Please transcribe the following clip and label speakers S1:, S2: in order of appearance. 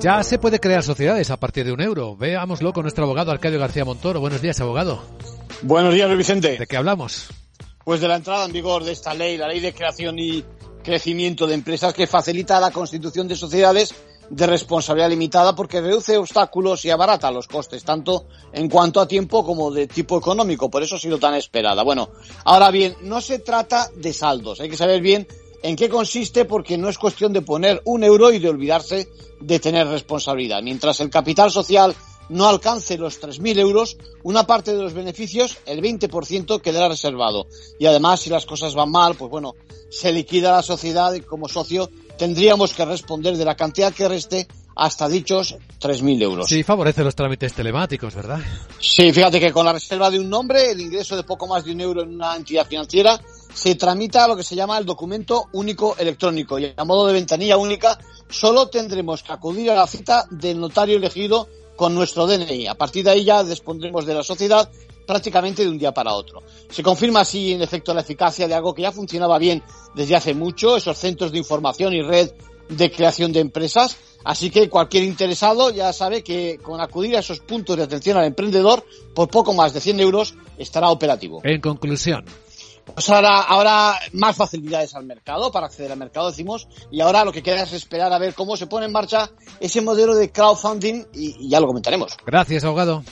S1: Ya se puede crear sociedades a partir de un euro. Veámoslo con nuestro abogado Arcadio García Montoro. Buenos días, abogado.
S2: Buenos días, Luis Vicente.
S1: ¿De qué hablamos?
S2: Pues de la entrada en vigor de esta ley, la ley de creación y crecimiento de empresas que facilita la constitución de sociedades de responsabilidad limitada porque reduce obstáculos y abarata los costes, tanto en cuanto a tiempo como de tipo económico. Por eso ha sido tan esperada. Bueno, ahora bien, no se trata de saldos. Hay que saber bien en qué consiste porque no es cuestión de poner un euro y de olvidarse de tener responsabilidad. Mientras el capital social no alcance los 3.000 euros, una parte de los beneficios, el 20%, quedará reservado. Y además, si las cosas van mal, pues bueno, se liquida la sociedad y como socio tendríamos que responder de la cantidad que reste hasta dichos 3.000 euros.
S1: Sí, favorece los trámites telemáticos, ¿verdad?
S2: Sí, fíjate que con la reserva de un nombre, el ingreso de poco más de un euro en una entidad financiera, se tramita lo que se llama el documento único electrónico y a modo de ventanilla única solo tendremos que acudir a la cita del notario elegido con nuestro DNI. A partir de ahí ya dispondremos de la sociedad prácticamente de un día para otro. Se confirma así, en efecto, la eficacia de algo que ya funcionaba bien desde hace mucho, esos centros de información y red de creación de empresas. Así que cualquier interesado ya sabe que con acudir a esos puntos de atención al emprendedor por poco más de 100 euros estará operativo.
S1: En conclusión.
S2: Pues ahora, ahora más facilidades al mercado, para acceder al mercado decimos, y ahora lo que queda es esperar a ver cómo se pone en marcha ese modelo de crowdfunding y, y ya lo comentaremos.
S1: Gracias, abogado.